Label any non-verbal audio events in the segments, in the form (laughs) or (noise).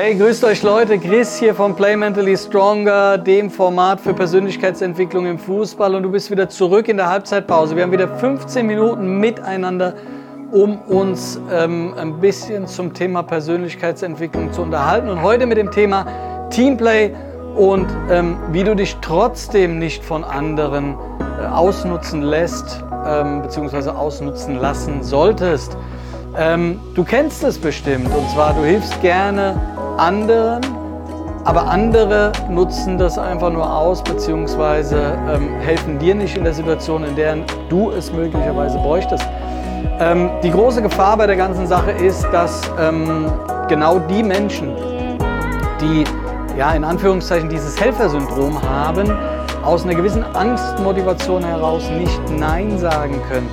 Hey, grüßt euch Leute, Chris hier von Play Mentally Stronger, dem Format für Persönlichkeitsentwicklung im Fußball und du bist wieder zurück in der Halbzeitpause. Wir haben wieder 15 Minuten miteinander, um uns ähm, ein bisschen zum Thema Persönlichkeitsentwicklung zu unterhalten und heute mit dem Thema Teamplay und ähm, wie du dich trotzdem nicht von anderen äh, ausnutzen lässt ähm, bzw. ausnutzen lassen solltest. Ähm, du kennst es bestimmt und zwar du hilfst gerne anderen, aber andere nutzen das einfach nur aus bzw. Ähm, helfen dir nicht in der Situation, in der du es möglicherweise bräuchtest. Ähm, die große Gefahr bei der ganzen Sache ist, dass ähm, genau die Menschen, die ja in Anführungszeichen dieses Helfersyndrom haben, aus einer gewissen Angstmotivation heraus nicht Nein sagen können.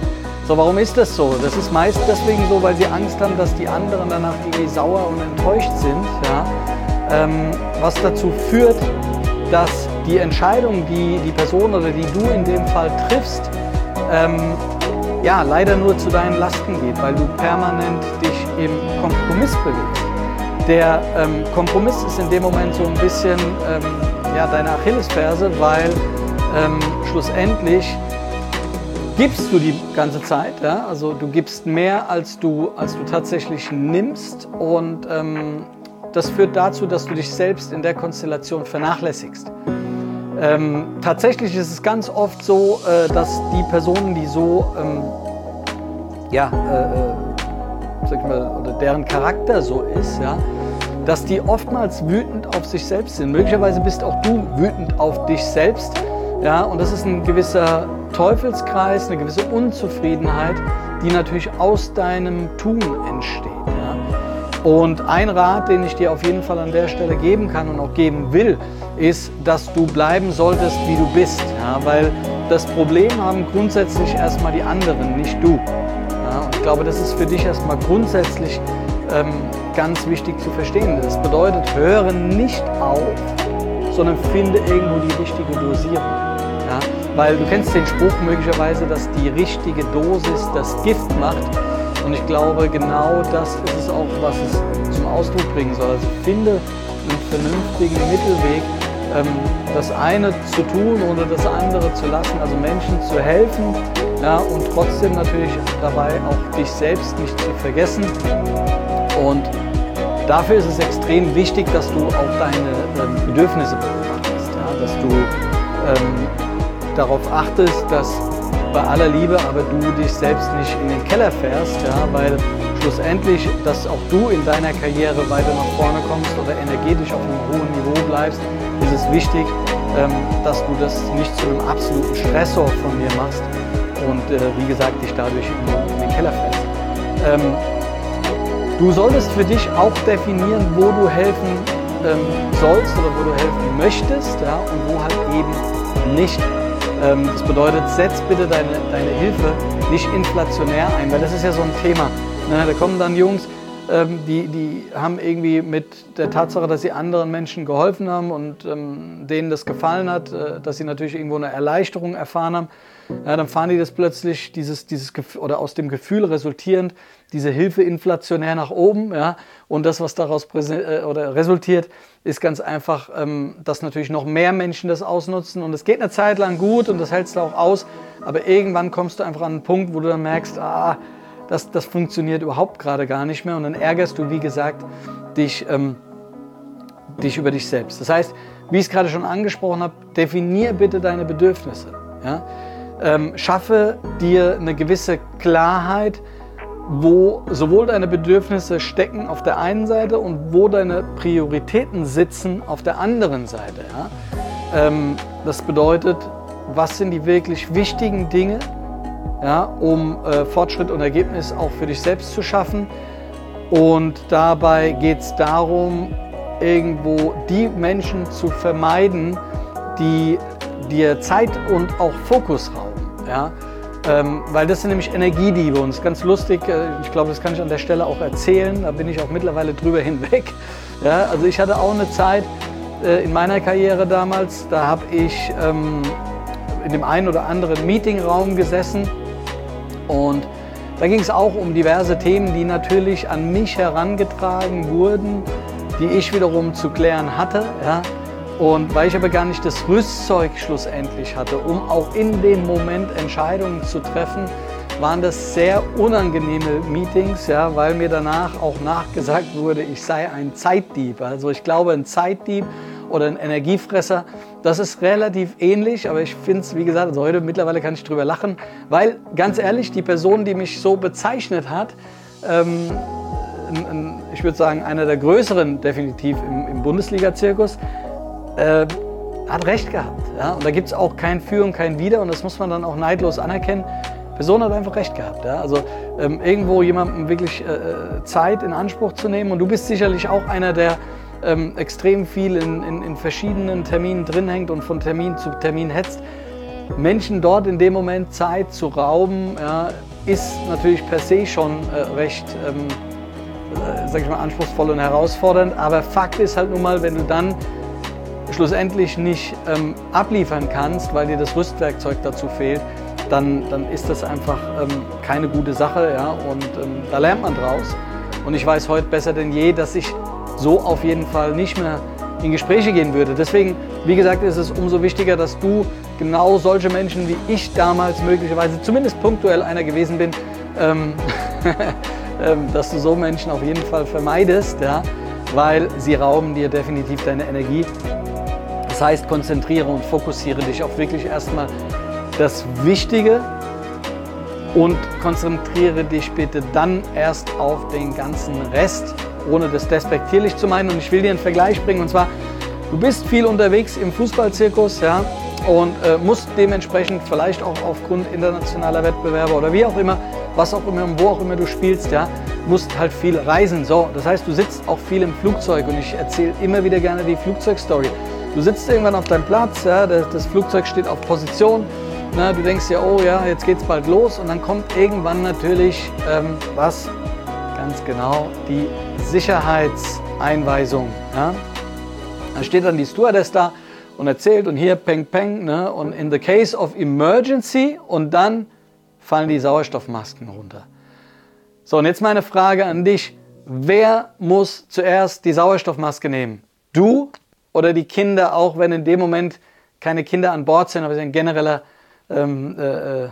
So, warum ist das so? Das ist meist deswegen so, weil sie Angst haben, dass die anderen danach irgendwie sauer und enttäuscht sind. Ja? Ähm, was dazu führt, dass die Entscheidung, die die Person oder die du in dem Fall triffst, ähm, ja, leider nur zu deinen Lasten geht, weil du permanent dich im Kompromiss bewegst. Der ähm, Kompromiss ist in dem Moment so ein bisschen ähm, ja, deine Achillesferse, weil ähm, schlussendlich gibst du die ganze Zeit. Ja? Also du gibst mehr, als du, als du tatsächlich nimmst. Und ähm, das führt dazu, dass du dich selbst in der Konstellation vernachlässigst. Ähm, tatsächlich ist es ganz oft so, äh, dass die Personen, die so, ähm, ja, äh, äh sag ich mal, oder deren Charakter so ist, ja, dass die oftmals wütend auf sich selbst sind. Möglicherweise bist auch du wütend auf dich selbst. Ja, und das ist ein gewisser Teufelskreis, eine gewisse Unzufriedenheit, die natürlich aus deinem Tun entsteht. Ja? Und ein Rat, den ich dir auf jeden Fall an der Stelle geben kann und auch geben will, ist, dass du bleiben solltest, wie du bist. Ja? Weil das Problem haben grundsätzlich erstmal die anderen, nicht du. Ja? Und ich glaube, das ist für dich erstmal grundsätzlich ähm, ganz wichtig zu verstehen. Das bedeutet, höre nicht auf, sondern finde irgendwo die richtige Dosierung. Weil du kennst den Spruch möglicherweise, dass die richtige Dosis das Gift macht. Und ich glaube, genau das ist es auch, was es zum Ausdruck bringen soll. Also finde einen vernünftigen Mittelweg, ähm, das eine zu tun oder das andere zu lassen, also Menschen zu helfen ja, und trotzdem natürlich dabei auch dich selbst nicht zu vergessen. Und dafür ist es extrem wichtig, dass du auch deine ähm, Bedürfnisse beobachtest, ja, dass du ähm, darauf achtest, dass bei aller Liebe aber du dich selbst nicht in den Keller fährst, ja, weil schlussendlich, dass auch du in deiner Karriere weiter nach vorne kommst oder energetisch auf einem hohen Niveau bleibst, ist es wichtig, ähm, dass du das nicht zu einem absoluten Stressor von dir machst und äh, wie gesagt dich dadurch in, den Keller fährst. Ähm, du solltest für dich auch definieren, wo du helfen ähm, sollst oder wo du helfen möchtest ja, und wo halt eben nicht. Ähm, das bedeutet, setz bitte deine, deine Hilfe nicht inflationär ein, weil das ist ja so ein Thema. Ne? Da kommen dann Jungs, ähm, die, die haben irgendwie mit der Tatsache, dass sie anderen Menschen geholfen haben und ähm, denen das gefallen hat, äh, dass sie natürlich irgendwo eine Erleichterung erfahren haben, dann fahren die das plötzlich, dieses, dieses oder aus dem Gefühl resultierend, diese Hilfe inflationär nach oben. Ja, und das, was daraus äh, oder resultiert, ist ganz einfach, ähm, dass natürlich noch mehr Menschen das ausnutzen. Und es geht eine Zeit lang gut und das hältst du auch aus. Aber irgendwann kommst du einfach an einen Punkt, wo du dann merkst, ah, das, das funktioniert überhaupt gerade gar nicht mehr. Und dann ärgerst du, wie gesagt, dich, ähm, dich über dich selbst. Das heißt, wie ich es gerade schon angesprochen habe, definier bitte deine Bedürfnisse. Ja? Ähm, schaffe dir eine gewisse Klarheit, wo sowohl deine Bedürfnisse stecken auf der einen Seite und wo deine Prioritäten sitzen auf der anderen Seite. Ja? Ähm, das bedeutet, was sind die wirklich wichtigen Dinge, ja, um äh, Fortschritt und Ergebnis auch für dich selbst zu schaffen. Und dabei geht es darum, irgendwo die Menschen zu vermeiden, die dir Zeit und auch Fokus rauben. Ja? Ähm, weil das sind nämlich Energiediebe und es ist ganz lustig, äh, ich glaube, das kann ich an der Stelle auch erzählen, da bin ich auch mittlerweile drüber hinweg. Ja, also ich hatte auch eine Zeit äh, in meiner Karriere damals, da habe ich ähm, in dem einen oder anderen Meetingraum gesessen und da ging es auch um diverse Themen, die natürlich an mich herangetragen wurden die ich wiederum zu klären hatte. Ja? Und weil ich aber gar nicht das Rüstzeug schlussendlich hatte, um auch in dem Moment Entscheidungen zu treffen, waren das sehr unangenehme Meetings, ja, weil mir danach auch nachgesagt wurde, ich sei ein Zeitdieb. Also ich glaube, ein Zeitdieb oder ein Energiefresser, das ist relativ ähnlich, aber ich finde es, wie gesagt, also heute mittlerweile kann ich drüber lachen, weil ganz ehrlich, die Person, die mich so bezeichnet hat, ähm, ich würde sagen, einer der größeren definitiv im, im Bundesliga-Zirkus, äh, hat recht gehabt. Ja? Und da gibt es auch kein Für und kein Wider und das muss man dann auch neidlos anerkennen. Die Person hat einfach recht gehabt. Ja? Also ähm, irgendwo jemandem wirklich äh, äh, Zeit in Anspruch zu nehmen und du bist sicherlich auch einer, der ähm, extrem viel in, in, in, verschiedenen Terminen drin hängt und von Termin zu Termin hetzt. Menschen dort in dem Moment Zeit zu rauben, ja, ist natürlich per se schon äh, recht ähm, äh, sag ich mal, anspruchsvoll und herausfordernd. Aber Fakt ist halt nun mal, wenn du dann schlussendlich nicht ähm, abliefern kannst, weil dir das Rüstwerkzeug dazu fehlt, dann, dann ist das einfach ähm, keine gute Sache. Ja? Und ähm, da lernt man draus. Und ich weiß heute besser denn je, dass ich so auf jeden Fall nicht mehr in Gespräche gehen würde. Deswegen, wie gesagt, ist es umso wichtiger, dass du genau solche Menschen, wie ich damals möglicherweise zumindest punktuell einer gewesen bin, ähm, (laughs) ähm dass du so Menschen auf jeden Fall vermeidest, ja? weil sie rauben dir definitiv deine Energie das heißt, konzentriere und fokussiere dich auf wirklich erstmal das Wichtige und konzentriere dich bitte dann erst auf den ganzen Rest, ohne das despektierlich zu meinen. Und ich will dir einen Vergleich bringen und zwar, du bist viel unterwegs im Fußballzirkus, ja, und äh, musst dementsprechend vielleicht auch aufgrund internationaler Wettbewerbe oder wie auch immer, was auch immer und wo auch immer du spielst, ja, musst halt viel reisen. So, das heißt, du sitzt auch viel im Flugzeug und ich erzähle immer wieder gerne die Flugzeugstory. Du sitzt irgendwann auf deinem Platz, ja, das Flugzeug steht auf Position, na, du denkst ja, oh ja, jetzt geht's bald los und dann kommt irgendwann natürlich ähm, was? Ganz genau, die Sicherheitseinweisung. Ja? Da steht dann die Stewardess da und erzählt und hier peng peng ne? und in the case of emergency und dann fallen die Sauerstoffmasken runter. So, und jetzt meine Frage an dich. Wer muss zuerst die Sauerstoffmaske nehmen? Du oder die Kinder, auch wenn in dem Moment keine Kinder an Bord sind, aber es ist ein genereller, ähm, äh, äh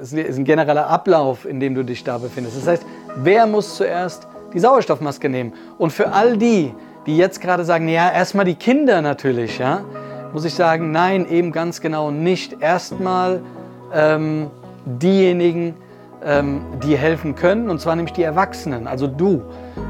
ist ein genereller Ablauf, in dem du dich da befindest. Das heißt, wer muss zuerst die Sauerstoffmaske nehmen? Und für all die, die jetzt gerade sagen, ja, erstmal die Kinder natürlich, ja, muss ich sagen, nein, eben ganz genau nicht. Erstmal ähm, diejenigen, ähm, die helfen können, und zwar nämlich die Erwachsenen, also du.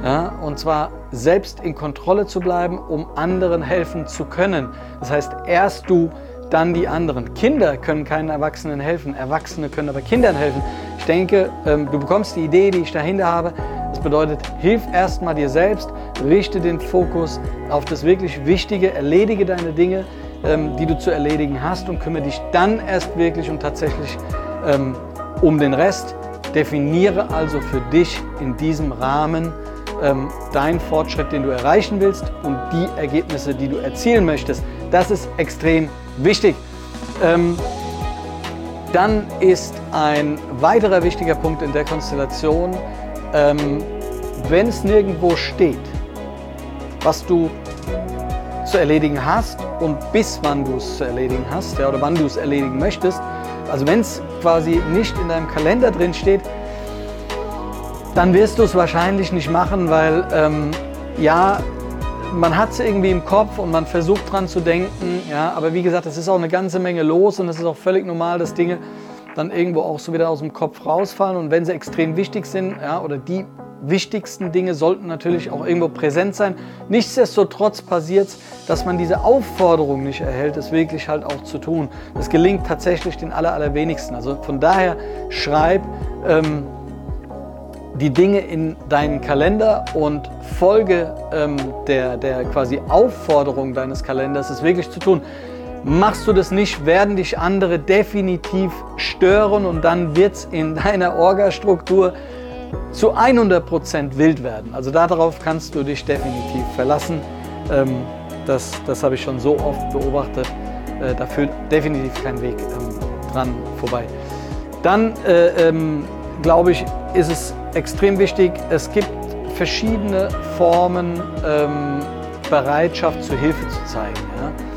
Ja, und zwar selbst in Kontrolle zu bleiben, um anderen helfen zu können. Das heißt, erst du, dann die anderen. Kinder können keinen Erwachsenen helfen, Erwachsene können aber Kindern helfen. Ich denke, ähm, du bekommst die Idee, die ich dahinter habe. Das bedeutet, hilf erstmal dir selbst, richte den Fokus auf das wirklich Wichtige, erledige deine Dinge, ähm, die du zu erledigen hast und kümmere dich dann erst wirklich und tatsächlich ähm, um den Rest. Definiere also für dich in diesem Rahmen ähm, deinen Fortschritt, den du erreichen willst und die Ergebnisse, die du erzielen möchtest. Das ist extrem wichtig. Ähm, dann ist ein weiterer wichtiger Punkt in der Konstellation, ähm, wenn es nirgendwo steht, was du zu erledigen hast und bis wann du es zu erledigen hast ja, oder wann du es erledigen möchtest, also wenn es quasi nicht in deinem Kalender drin steht, dann wirst du es wahrscheinlich nicht machen, weil ähm, ja, man hat es irgendwie im Kopf und man versucht dran zu denken, ja, aber wie gesagt, es ist auch eine ganze Menge los und es ist auch völlig normal, dass Dinge dann irgendwo auch so wieder aus dem Kopf rausfallen und wenn sie extrem wichtig sind, ja, oder die wichtigsten Dinge sollten natürlich auch irgendwo präsent sein. Nichtsdestotrotz passiert es, dass man diese Aufforderung nicht erhält, es wirklich halt auch zu tun. Das gelingt tatsächlich den aller, allerwenigsten. Also von daher schreib ähm, die Dinge in deinen Kalender und folge ähm, der, der quasi Aufforderung deines Kalenders, es wirklich zu tun. Machst du das nicht, werden dich andere definitiv stören und dann wird es in deiner Orgastruktur zu 100% wild werden. Also darauf kannst du dich definitiv verlassen. Ähm, das das habe ich schon so oft beobachtet. Äh, da führt definitiv kein Weg ähm, dran vorbei. Dann äh, ähm, glaube ich, ist es extrem wichtig, es gibt verschiedene Formen, ähm, Bereitschaft zur Hilfe zu zeigen. Ja?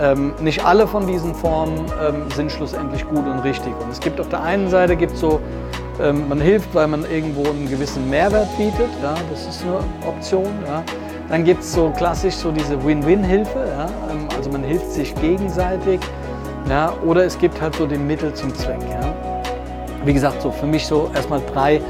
Ähm, nicht alle von diesen Formen ähm, sind schlussendlich gut und richtig. Und es gibt auf der einen Seite gibt so, ähm, man hilft, weil man irgendwo einen gewissen Mehrwert bietet. Ja? Das ist eine Option. Ja? Dann gibt es so klassisch so diese Win-Win-Hilfe. Ja? Ähm, also man hilft sich gegenseitig. Ja? Oder es gibt halt so den Mittel zum Zweck. Ja? Wie gesagt, so für mich so erstmal drei äh,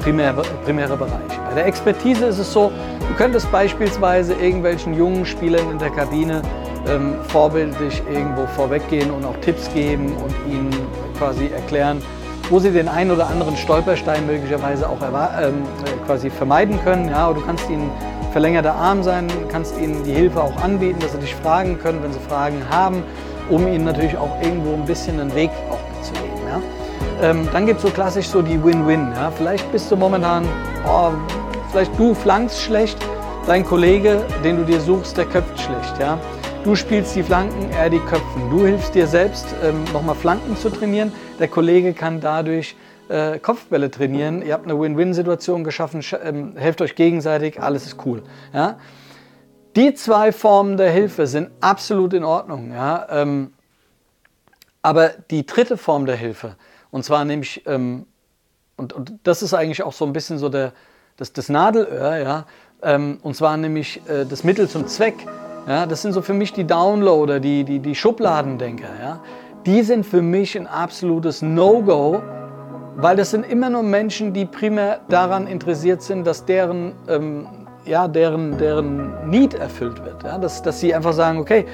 primäre, primäre Bereiche. Bei der Expertise ist es so, du könntest beispielsweise irgendwelchen jungen Spielern in der Kabine ähm, vorbildlich irgendwo vorweggehen und auch Tipps geben und ihnen quasi erklären, wo sie den einen oder anderen Stolperstein möglicherweise auch ähm, quasi vermeiden können. Ja, du kannst ihnen verlängerter Arm sein, kannst ihnen die Hilfe auch anbieten, dass sie dich fragen können, wenn sie Fragen haben, um ihnen natürlich auch irgendwo ein bisschen einen Weg auch mitzugeben. Ja. Ähm, dann gibt es so klassisch so die Win-Win. Ja. Vielleicht bist du momentan, oh, vielleicht du flankst schlecht, dein Kollege, den du dir suchst, der köpft schlecht. Ja. Du spielst die Flanken, er die Köpfen. Du hilfst dir selbst, ähm, nochmal Flanken zu trainieren. Der Kollege kann dadurch äh, Kopfbälle trainieren. Ihr habt eine Win-Win-Situation geschaffen, ähm, helft euch gegenseitig, alles ist cool. Ja? Die zwei Formen der Hilfe sind absolut in Ordnung. Ja? Ähm, aber die dritte Form der Hilfe, und zwar nämlich, ähm, und, und, das ist eigentlich auch so ein bisschen so der, das, das Nadelöhr, ja? Ähm, und zwar nämlich äh, das Mittel zum Zweck ja, das sind so für mich die Downloader, die, die, die Schubladendenker. Ja. Die sind für mich ein absolutes No-Go, weil das sind immer nur Menschen, die primär daran interessiert sind, dass deren, ähm, ja, deren, deren Need erfüllt wird. Ja. Dass, dass sie einfach sagen, okay,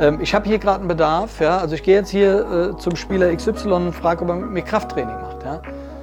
ähm, ich habe hier gerade einen Bedarf, ja, also ich gehe jetzt hier äh, zum Spieler XY und frage, ob er mit mir Krafttraining macht. Ja.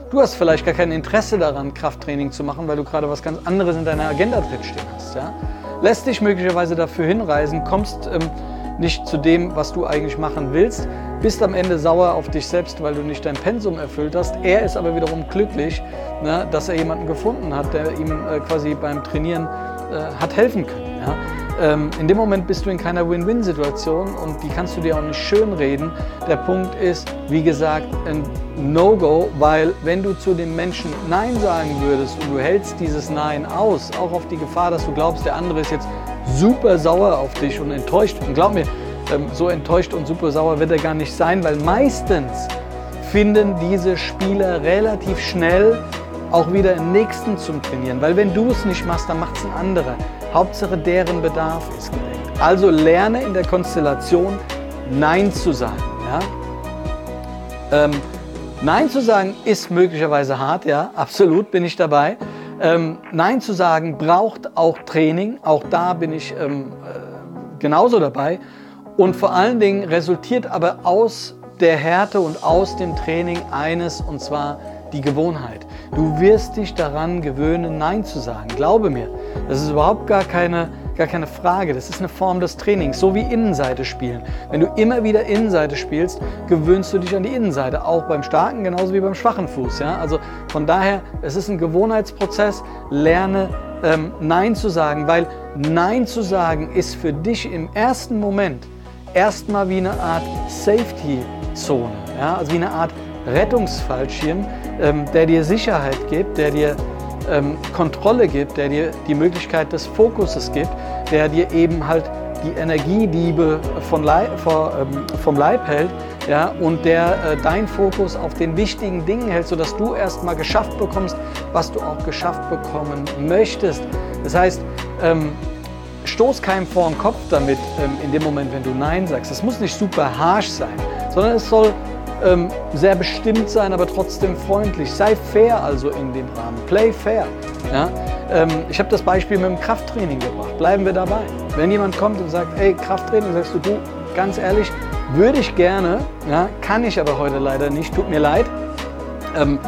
Du hast vielleicht gar kein Interesse daran, Krafttraining zu machen, weil du gerade was ganz anderes in deiner Agenda drinstehen hast. Ja lässt dich möglicherweise dafür hinreisen, kommst ähm, nicht zu dem, was du eigentlich machen willst, bist am Ende sauer auf dich selbst, weil du nicht dein Pensum erfüllt hast. Er ist aber wiederum glücklich, ne, dass er jemanden gefunden hat, der ihm äh, quasi beim Trainieren äh, hat helfen können. Ja? Ähm, in dem Moment bist du in keiner Win-Win-Situation und die kannst du dir auch nicht schönreden. Der Punkt ist, wie gesagt, ein No-Go, weil wenn du zu dem Menschen Nein sagen würdest und du hältst dieses Nein aus, auch auf die Gefahr, dass du glaubst, der andere ist jetzt super sauer auf dich und enttäuscht. Und glaub mir, ähm, so enttäuscht und super sauer wird er gar nicht sein, weil meistens finden diese Spieler relativ schnell auch wieder einen nächsten zum Trainieren. Weil wenn du es nicht machst, dann macht es ein anderer. Hauptsache deren Bedarf ist gedeckt. Also lerne in der Konstellation Nein zu sagen. Ja? Ähm, Nein zu sagen ist möglicherweise hart, ja, absolut bin ich dabei. Ähm, Nein zu sagen braucht auch Training, auch da bin ich ähm, äh, genauso dabei. Und vor allen Dingen resultiert aber aus der Härte und aus dem Training eines, und zwar die Gewohnheit. Du wirst dich daran gewöhnen, Nein zu sagen. Glaube mir, das ist überhaupt gar keine, gar keine Frage. Das ist eine Form des Trainings, so wie Innenseite spielen. Wenn du immer wieder Innenseite spielst, gewöhnst du dich an die Innenseite, auch beim starken genauso wie beim schwachen Fuß. Ja? Also von daher, es ist ein Gewohnheitsprozess. Lerne ähm, Nein zu sagen, weil Nein zu sagen ist für dich im ersten Moment erstmal wie eine Art Safety-Zone, ja? also wie eine Art Rettungsfallschirm, der dir Sicherheit gibt, der dir ähm, Kontrolle gibt, der dir die Möglichkeit des Fokuses gibt, der dir eben halt die Energiediebe von Leib, ähm, vom Leib hält ja, und der äh, dein Fokus auf den wichtigen Dingen hält, sodass du erstmal geschafft bekommst, was du auch geschafft bekommen möchtest. Das heißt, ähm, stoß keinem vor den Kopf damit ähm, in dem Moment, wenn du Nein sagst. Es muss nicht super harsh sein, sondern es soll ähm, sehr bestimmt sein, aber trotzdem freundlich. Sei fair also in dem Rahmen. Play fair. Ja? Ähm, ich habe das Beispiel mit dem Krafttraining gebracht. Bleiben wir dabei. Wenn jemand kommt und sagt, hey, Krafttraining, sagst du, du, ganz ehrlich, würde ich gerne, ja, kann ich aber heute leider nicht, tut mir leid. Ähm,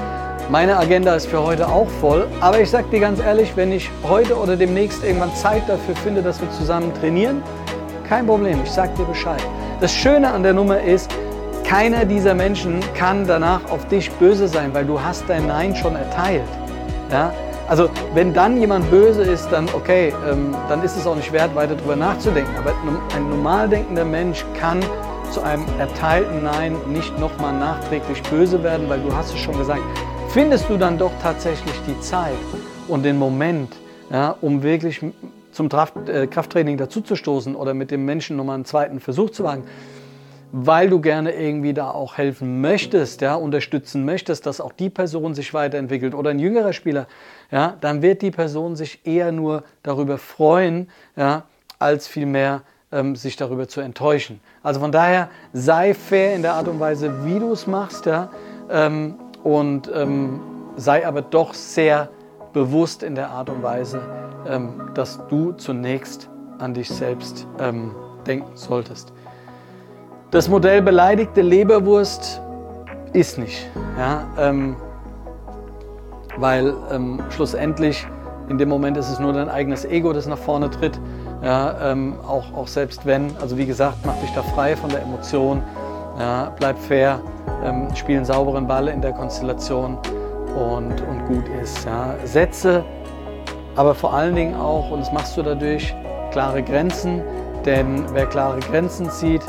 meine Agenda ist für heute auch voll, aber ich sage dir ganz ehrlich, wenn ich heute oder demnächst irgendwann Zeit dafür finde, dass wir zusammen trainieren, kein Problem, ich sage dir Bescheid. Das Schöne an der Nummer ist, keiner dieser Menschen kann danach auf dich böse sein, weil du hast dein Nein schon erteilt. Ja? Also wenn dann jemand böse ist, dann okay, ähm, dann ist es auch nicht wert, weiter darüber nachzudenken. Aber ein normal denkender Mensch kann zu einem erteilten Nein nicht nochmal nachträglich böse werden, weil du hast es schon gesagt. Findest du dann doch tatsächlich die Zeit und den Moment, ja, um wirklich zum äh, Krafttraining dazuzustoßen oder mit dem Menschen nochmal einen zweiten Versuch zu wagen, weil du gerne irgendwie da auch helfen möchtest, ja, unterstützen möchtest, dass auch die Person sich weiterentwickelt oder ein jüngerer Spieler, ja, dann wird die Person sich eher nur darüber freuen, ja, als vielmehr ähm, sich darüber zu enttäuschen. Also von daher sei fair in der Art und Weise, wie du es machst, ja, ähm, und ähm, sei aber doch sehr bewusst in der Art und Weise, ähm, dass du zunächst an dich selbst ähm, denken solltest. Das Modell beleidigte Leberwurst ist nicht. Ja, ähm, weil ähm, schlussendlich in dem Moment ist es nur dein eigenes Ego, das nach vorne tritt. Ja, ähm, auch, auch selbst wenn, also wie gesagt, mach dich da frei von der Emotion, ja, bleib fair, ähm, spiel einen sauberen Ball in der Konstellation und, und gut ist. Ja. Setze aber vor allen Dingen auch, und das machst du dadurch, klare Grenzen, denn wer klare Grenzen zieht,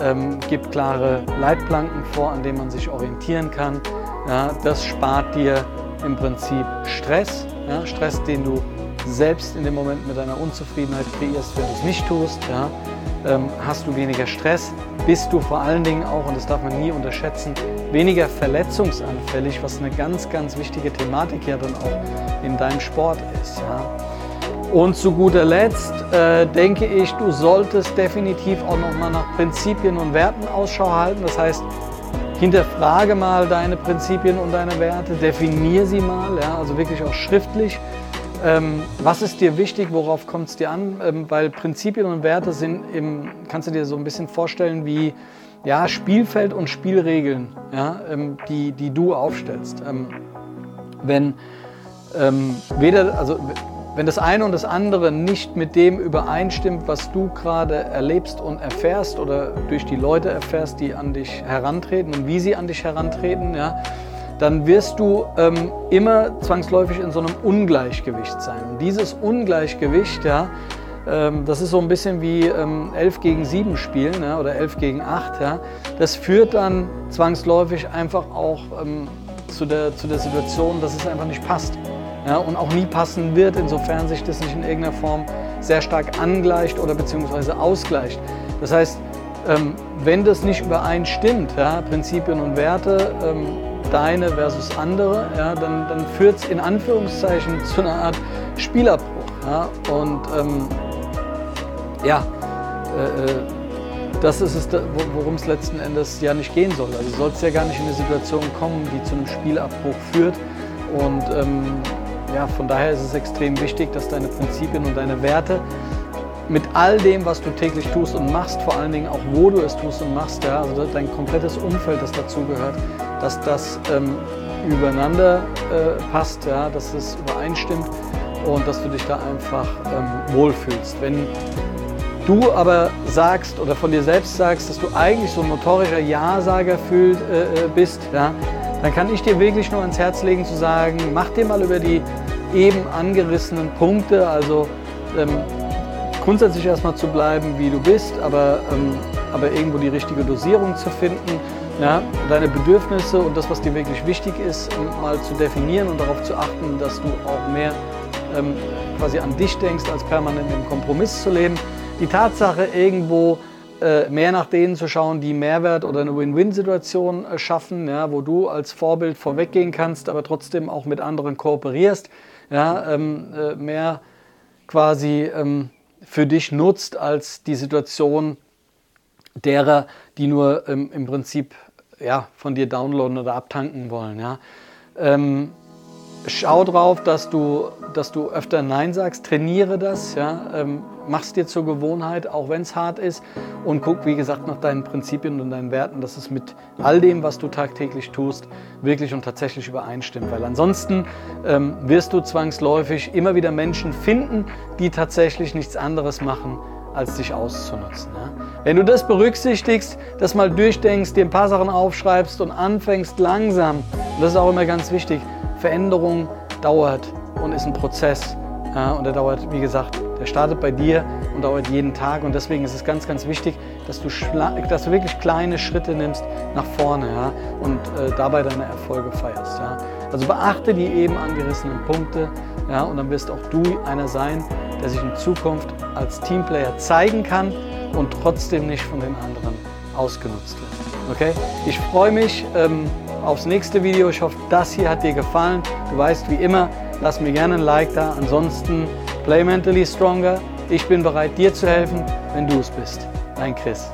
ähm, gibt klare Leitplanken vor, an denen man sich orientieren kann. Ja, das spart dir im Prinzip Stress, ja, Stress, den du selbst in dem Moment mit deiner Unzufriedenheit kreierst, wenn du es nicht tust. Ja, ähm, hast du weniger Stress, bist du vor allen Dingen auch, und das darf man nie unterschätzen, weniger verletzungsanfällig, was eine ganz, ganz wichtige Thematik ja dann auch in deinem Sport ist. Ja. Und zu guter Letzt äh, denke ich, du solltest definitiv auch nochmal nach Prinzipien und Werten Ausschau halten. Das heißt, hinterfrage mal deine Prinzipien und deine Werte, definier sie mal, ja, also wirklich auch schriftlich. Ähm, was ist dir wichtig, worauf kommt es dir an? Ähm, weil Prinzipien und Werte sind, im, kannst du dir so ein bisschen vorstellen wie ja, Spielfeld und Spielregeln, ja, ähm, die, die du aufstellst. Ähm, wenn ähm, weder, also wenn das eine und das andere nicht mit dem übereinstimmt, was du gerade erlebst und erfährst oder durch die Leute erfährst, die an dich herantreten und wie sie an dich herantreten, ja, dann wirst du ähm, immer zwangsläufig in so einem Ungleichgewicht sein. Und dieses Ungleichgewicht, ja, ähm, das ist so ein bisschen wie ähm, 11 gegen 7 spielen ja, oder 11 gegen 8. Ja, das führt dann zwangsläufig einfach auch ähm, zu, der, zu der Situation, dass es einfach nicht passt ja, und auch nie passen wird, insofern sich das nicht in irgendeiner Form sehr stark angleicht oder beziehungsweise ausgleicht. Das heißt, ähm, wenn das nicht übereinstimmt, ja, Prinzipien und Werte, ähm, deine versus andere, ja, dann, dann führt es in Anführungszeichen zu einer Art Spielabbruch. Ja, und ähm, ja, äh, äh das ist es, worum es letzten Endes ja nicht gehen soll. Also soll es ja gar nicht in eine Situation kommen, die zu einem Spielabbruch führt. Und ähm, ja, von daher ist es extrem wichtig, dass deine Prinzipien und deine Werte mit all dem, was du täglich tust und machst, vor allen Dingen auch wo du es tust und machst, ja, also dein komplettes Umfeld, das dazugehört, dass das ähm, übereinander äh, passt, ja, dass es übereinstimmt und dass du dich da einfach ähm, wohlfühlst. Wenn du aber sagst oder von dir selbst sagst, dass du eigentlich so ein notorischer Ja-Sager äh, äh bist, ja, dann kann ich dir wirklich nur ans Herz legen zu sagen, mach dir mal über die eben angerissenen Punkte, also ähm, grundsätzlich erstmal zu bleiben, wie du bist, aber, ähm, aber irgendwo die richtige Dosierung zu finden, ja, deine Bedürfnisse und das, was dir wirklich wichtig ist, mal zu definieren und darauf zu achten, dass du auch mehr ähm, quasi an dich denkst, als permanent im Kompromiss zu leben. Die Tatsache, irgendwo äh, mehr nach denen zu schauen, die Mehrwert oder eine Win-Win-Situation äh, schaffen, ja, wo du als Vorbild vorweggehen kannst, aber trotzdem auch mit anderen kooperierst, ja, ähm, äh, mehr quasi ähm, für dich nutzt als die Situation derer, die nur ähm, im Prinzip ja, von dir downloaden oder abtanken wollen. Ja. Ähm, schau drauf, dass du, dass du öfter Nein sagst, trainiere das, ja, ähm, mach's dir zur Gewohnheit, auch wenn es hart ist und guck, wie gesagt, nach deinen Prinzipien und deinen Werten, dass es mit all dem, was du tagtäglich tust, wirklich und tatsächlich übereinstimmt. Weil ansonsten ähm, wirst du zwangsläufig immer wieder Menschen finden, die tatsächlich nichts anderes machen, als dich auszunutzen. Ja? Wenn du das berücksichtigst, das mal durchdenkst, dir ein paar Sachen aufschreibst und anfängst langsam, und das ist auch immer ganz wichtig, Veränderung dauert und ist ein Prozess. Und der dauert, wie gesagt, der startet bei dir und dauert jeden Tag. Und deswegen ist es ganz, ganz wichtig, dass du, dass du wirklich kleine Schritte nimmst nach vorne ja, und äh, dabei deine Erfolge feierst. Ja. Also beachte die eben angerissenen Punkte ja, und dann wirst auch du einer sein, der sich in Zukunft als Teamplayer zeigen kann und trotzdem nicht von den anderen ausgenutzt wird. Okay? Ich freue mich ähm, aufs nächste Video. Ich hoffe, das hier hat dir gefallen. Du weißt, wie immer, lass mir gerne ein Like da. Ansonsten, play mentally stronger. Ich bin bereit, dir zu helfen, wenn du es bist. Dein Chris.